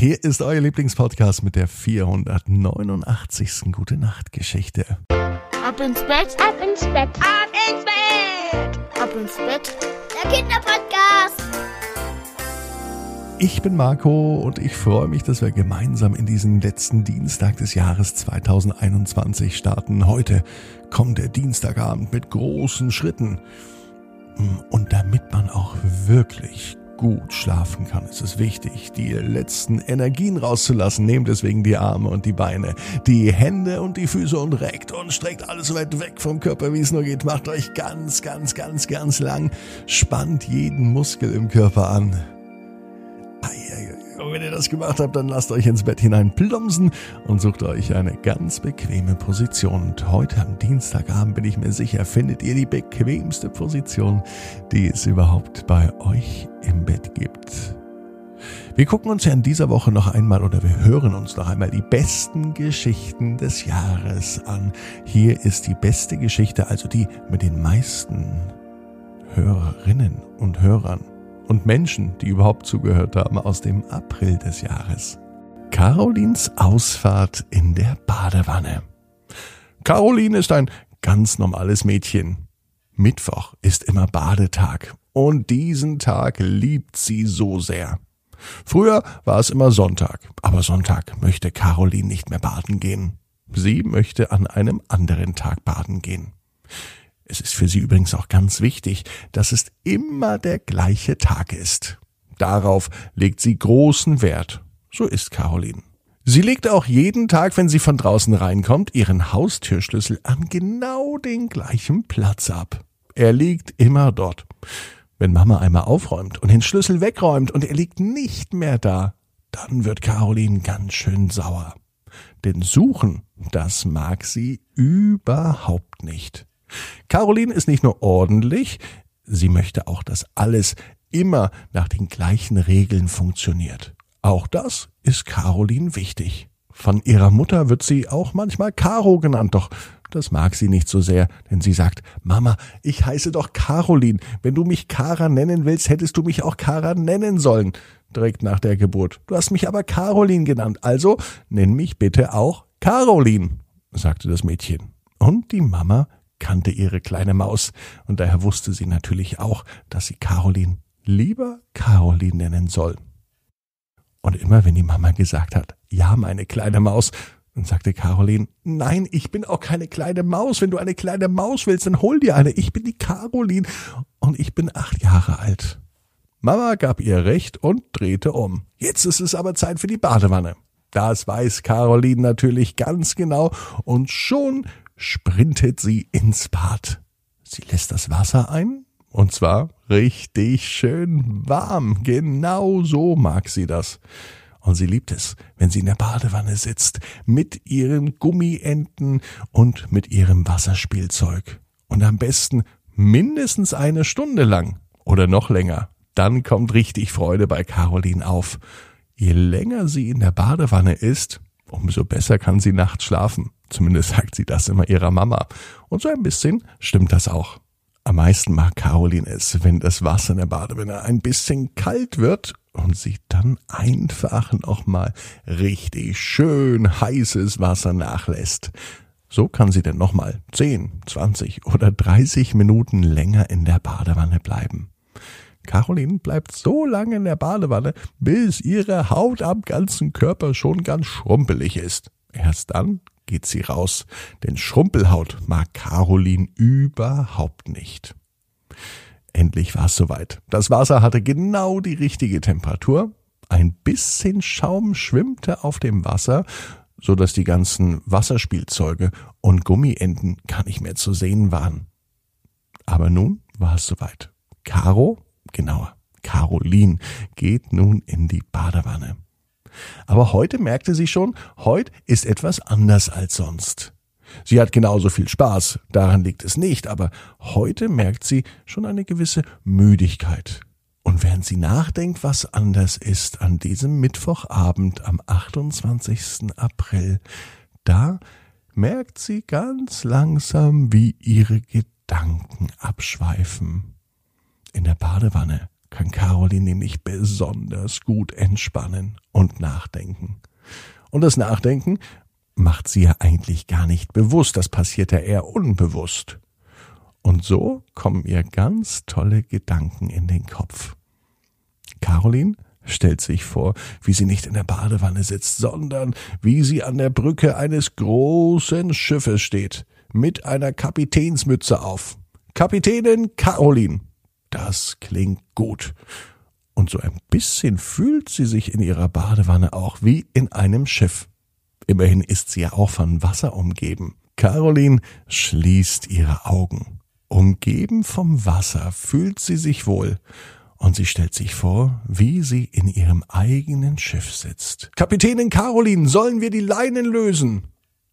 Hier ist euer Lieblingspodcast mit der 489. Gute Nacht Geschichte. Ab ins Bett, Ab ins Bett, Ab ins Bett! ab ins Bett. der Kinderpodcast. Ich bin Marco und ich freue mich, dass wir gemeinsam in diesen letzten Dienstag des Jahres 2021 starten. Heute kommt der Dienstagabend mit großen Schritten. Und damit man auch wirklich gut schlafen kann, ist es wichtig, die letzten Energien rauszulassen. Nehmt deswegen die Arme und die Beine, die Hände und die Füße und reckt und streckt alles so weit weg vom Körper, wie es nur geht. Macht euch ganz, ganz, ganz, ganz lang. Spannt jeden Muskel im Körper an. Eieiei. Und wenn ihr das gemacht habt, dann lasst euch ins Bett hinein plumpsen und sucht euch eine ganz bequeme Position. Und heute am Dienstagabend bin ich mir sicher, findet ihr die bequemste Position, die es überhaupt bei euch im Bett gibt. Wir gucken uns ja in dieser Woche noch einmal oder wir hören uns noch einmal die besten Geschichten des Jahres an. Hier ist die beste Geschichte, also die mit den meisten Hörerinnen und Hörern und Menschen, die überhaupt zugehört haben, aus dem April des Jahres. Carolins Ausfahrt in der Badewanne. Caroline ist ein ganz normales Mädchen. Mittwoch ist immer Badetag und diesen Tag liebt sie so sehr. Früher war es immer Sonntag, aber Sonntag möchte Caroline nicht mehr baden gehen. Sie möchte an einem anderen Tag baden gehen. Es ist für sie übrigens auch ganz wichtig, dass es immer der gleiche Tag ist. Darauf legt sie großen Wert. So ist Caroline. Sie legt auch jeden Tag, wenn sie von draußen reinkommt, ihren Haustürschlüssel an genau den gleichen Platz ab. Er liegt immer dort. Wenn Mama einmal aufräumt und den Schlüssel wegräumt und er liegt nicht mehr da, dann wird Caroline ganz schön sauer. Denn suchen, das mag sie überhaupt nicht. Caroline ist nicht nur ordentlich, sie möchte auch, dass alles immer nach den gleichen Regeln funktioniert. Auch das ist Caroline wichtig. Von ihrer Mutter wird sie auch manchmal Caro genannt, doch das mag sie nicht so sehr, denn sie sagt, Mama, ich heiße doch Caroline. Wenn du mich Kara nennen willst, hättest du mich auch Kara nennen sollen, direkt nach der Geburt. Du hast mich aber Caroline genannt, also nenn mich bitte auch Caroline, sagte das Mädchen. Und die Mama kannte ihre kleine Maus, und daher wusste sie natürlich auch, dass sie Caroline lieber Caroline nennen soll. Und immer wenn die Mama gesagt hat, ja, meine kleine Maus, dann sagte Caroline, nein, ich bin auch keine kleine Maus. Wenn du eine kleine Maus willst, dann hol dir eine. Ich bin die Caroline und ich bin acht Jahre alt. Mama gab ihr recht und drehte um. Jetzt ist es aber Zeit für die Badewanne. Das weiß Caroline natürlich ganz genau und schon sprintet sie ins Bad. Sie lässt das Wasser ein, und zwar richtig schön warm. Genau so mag sie das. Und sie liebt es, wenn sie in der Badewanne sitzt, mit ihren Gummienten und mit ihrem Wasserspielzeug. Und am besten mindestens eine Stunde lang oder noch länger. Dann kommt richtig Freude bei Caroline auf. Je länger sie in der Badewanne ist, umso besser kann sie nachts schlafen. Zumindest sagt sie das immer ihrer Mama. Und so ein bisschen stimmt das auch. Am meisten mag Caroline es, wenn das Wasser in der Badewanne ein bisschen kalt wird und sie dann einfach noch mal richtig schön heißes Wasser nachlässt. So kann sie dann noch mal 10, 20 oder 30 Minuten länger in der Badewanne bleiben. Caroline bleibt so lange in der Badewanne, bis ihre Haut am ganzen Körper schon ganz schrumpelig ist. Erst dann geht sie raus, denn Schrumpelhaut mag Caroline überhaupt nicht. Endlich war es soweit. Das Wasser hatte genau die richtige Temperatur. Ein bisschen Schaum schwimmte auf dem Wasser, so dass die ganzen Wasserspielzeuge und Gummienten gar nicht mehr zu sehen waren. Aber nun war es soweit. Caro, genauer, Caroline geht nun in die Badewanne. Aber heute merkte sie schon, heute ist etwas anders als sonst. Sie hat genauso viel Spaß, daran liegt es nicht, aber heute merkt sie schon eine gewisse Müdigkeit. Und während sie nachdenkt, was anders ist an diesem Mittwochabend am 28. April, da merkt sie ganz langsam, wie ihre Gedanken abschweifen. In der Badewanne kann Caroline nämlich besonders gut entspannen und nachdenken. Und das Nachdenken macht sie ja eigentlich gar nicht bewusst, das passiert ja eher unbewusst. Und so kommen ihr ganz tolle Gedanken in den Kopf. Caroline stellt sich vor, wie sie nicht in der Badewanne sitzt, sondern wie sie an der Brücke eines großen Schiffes steht, mit einer Kapitänsmütze auf. Kapitänin Caroline. Das klingt gut. Und so ein bisschen fühlt sie sich in ihrer Badewanne auch wie in einem Schiff. Immerhin ist sie ja auch von Wasser umgeben. Caroline schließt ihre Augen. Umgeben vom Wasser fühlt sie sich wohl und sie stellt sich vor, wie sie in ihrem eigenen Schiff sitzt. Kapitänin Caroline, sollen wir die Leinen lösen?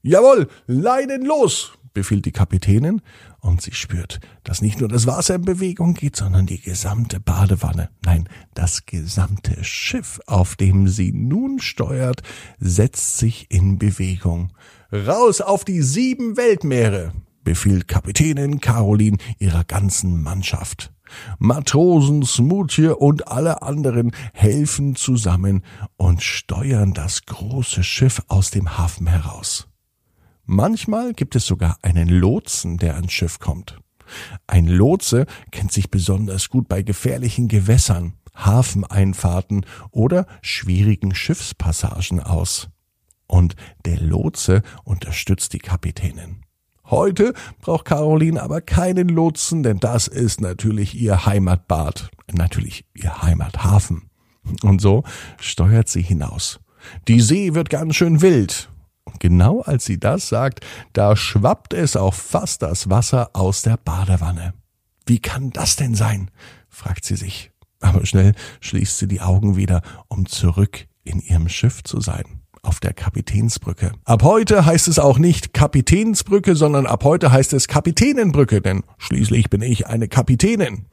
Jawohl, Leinen los, befiehlt die Kapitänin, und sie spürt, dass nicht nur das Wasser in Bewegung geht, sondern die gesamte Badewanne, nein, das gesamte Schiff, auf dem sie nun steuert, setzt sich in Bewegung. Raus auf die sieben Weltmeere, befiehlt Kapitänin Caroline ihrer ganzen Mannschaft. Matrosen, Smoothie und alle anderen helfen zusammen und steuern das große Schiff aus dem Hafen heraus. Manchmal gibt es sogar einen Lotsen, der ans Schiff kommt. Ein Lotse kennt sich besonders gut bei gefährlichen Gewässern, Hafeneinfahrten oder schwierigen Schiffspassagen aus. Und der Lotse unterstützt die Kapitänin. Heute braucht Caroline aber keinen Lotsen, denn das ist natürlich ihr Heimatbad, natürlich ihr Heimathafen. Und so steuert sie hinaus. Die See wird ganz schön wild. Genau als sie das sagt, da schwappt es auch fast das Wasser aus der Badewanne. Wie kann das denn sein? fragt sie sich. Aber schnell schließt sie die Augen wieder, um zurück in ihrem Schiff zu sein auf der Kapitänsbrücke. Ab heute heißt es auch nicht Kapitänsbrücke, sondern ab heute heißt es Kapitänenbrücke, denn schließlich bin ich eine Kapitänin,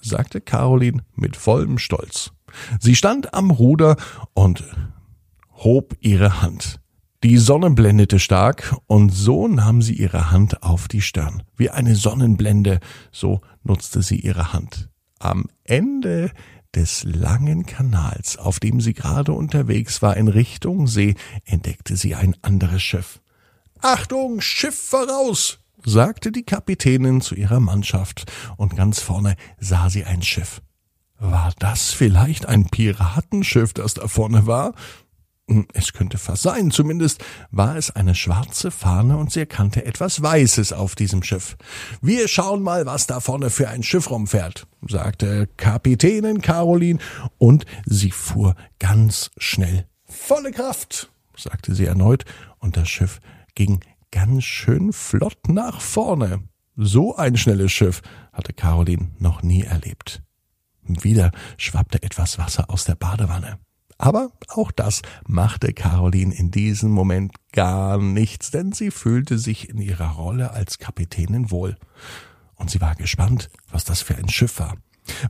sagte Caroline mit vollem Stolz. Sie stand am Ruder und hob ihre Hand. Die Sonne blendete stark, und so nahm sie ihre Hand auf die Stirn. Wie eine Sonnenblende, so nutzte sie ihre Hand. Am Ende des langen Kanals, auf dem sie gerade unterwegs war in Richtung See, entdeckte sie ein anderes Schiff. Achtung, Schiff voraus! sagte die Kapitänin zu ihrer Mannschaft, und ganz vorne sah sie ein Schiff. War das vielleicht ein Piratenschiff, das da vorne war? Hm, es könnte fast sein, zumindest war es eine schwarze Fahne und sie erkannte etwas Weißes auf diesem Schiff. Wir schauen mal, was da vorne für ein Schiff rumfährt, sagte Kapitänin Caroline, und sie fuhr ganz schnell. Volle Kraft, sagte sie erneut, und das Schiff ging ganz schön flott nach vorne. So ein schnelles Schiff hatte Caroline noch nie erlebt. Wieder schwappte etwas Wasser aus der Badewanne. Aber auch das machte Caroline in diesem Moment gar nichts, denn sie fühlte sich in ihrer Rolle als Kapitänin wohl. Und sie war gespannt, was das für ein Schiff war.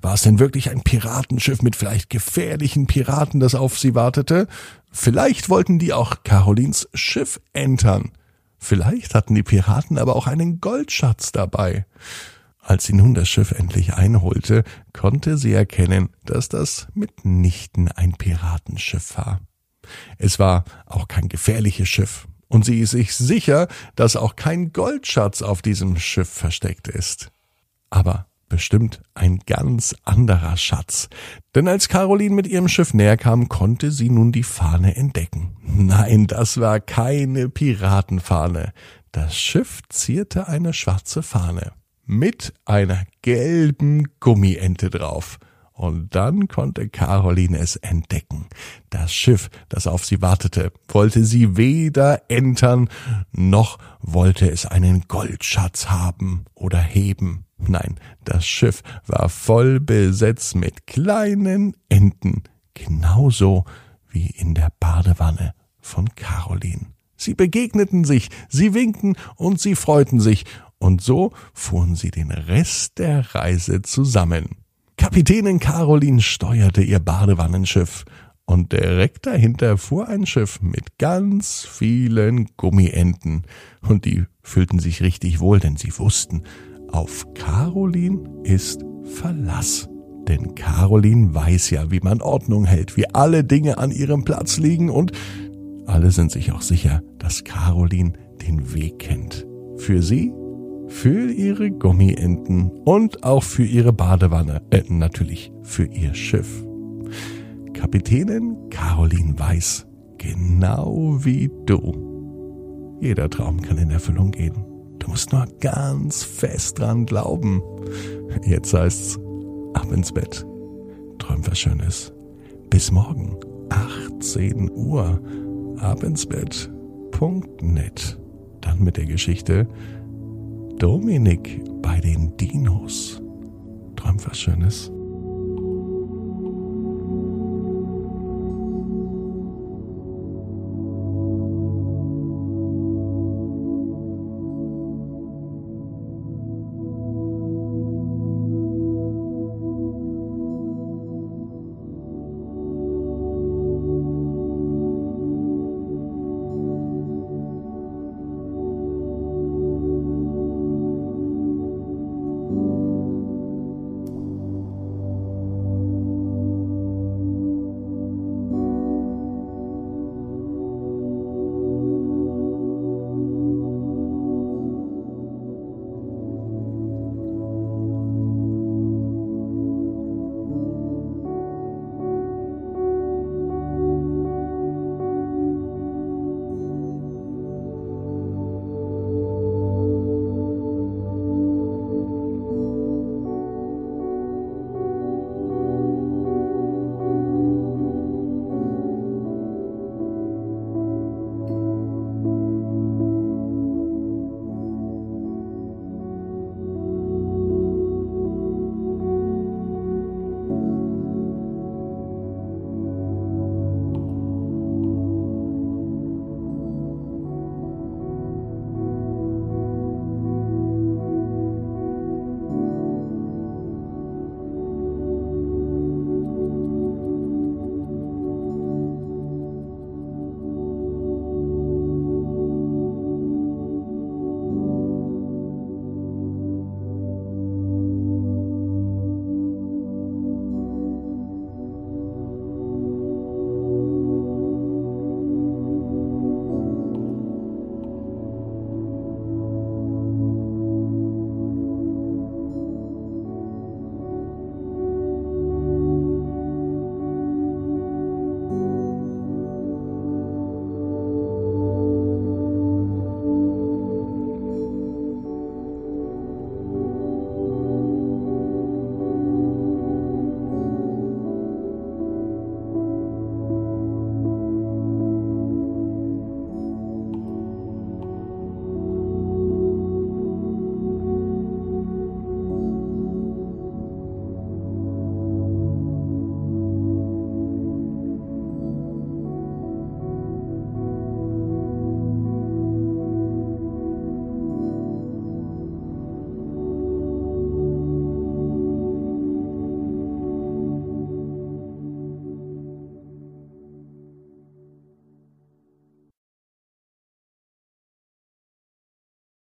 War es denn wirklich ein Piratenschiff mit vielleicht gefährlichen Piraten, das auf sie wartete? Vielleicht wollten die auch Carolins Schiff entern. Vielleicht hatten die Piraten aber auch einen Goldschatz dabei. Als sie nun das Schiff endlich einholte, konnte sie erkennen, dass das mitnichten ein Piratenschiff war. Es war auch kein gefährliches Schiff, und sie ist sich sicher, dass auch kein Goldschatz auf diesem Schiff versteckt ist. Aber bestimmt ein ganz anderer Schatz. Denn als Caroline mit ihrem Schiff näher kam, konnte sie nun die Fahne entdecken. Nein, das war keine Piratenfahne. Das Schiff zierte eine schwarze Fahne mit einer gelben Gummiente drauf. Und dann konnte Caroline es entdecken. Das Schiff, das auf sie wartete, wollte sie weder entern, noch wollte es einen Goldschatz haben oder heben. Nein, das Schiff war voll besetzt mit kleinen Enten, genauso wie in der Badewanne von Caroline. Sie begegneten sich, sie winkten und sie freuten sich, und so fuhren sie den Rest der Reise zusammen. Kapitänin Caroline steuerte ihr Badewannenschiff, und direkt dahinter fuhr ein Schiff mit ganz vielen Gummienten, und die fühlten sich richtig wohl, denn sie wussten, auf Caroline ist Verlass. Denn Caroline weiß ja, wie man Ordnung hält, wie alle Dinge an ihrem Platz liegen und alle sind sich auch sicher, dass Caroline den Weg kennt. Für sie, für ihre Gummienten und auch für ihre Badewanne, äh, natürlich für ihr Schiff. Kapitänin Caroline weiß, genau wie du. Jeder Traum kann in Erfüllung gehen. Du musst nur ganz fest dran glauben. Jetzt heißt's ab ins Bett. Träum was Schönes. Bis morgen, 18 Uhr. Ab ins Bett.net. Dann mit der Geschichte Dominik bei den Dinos. Träum was Schönes.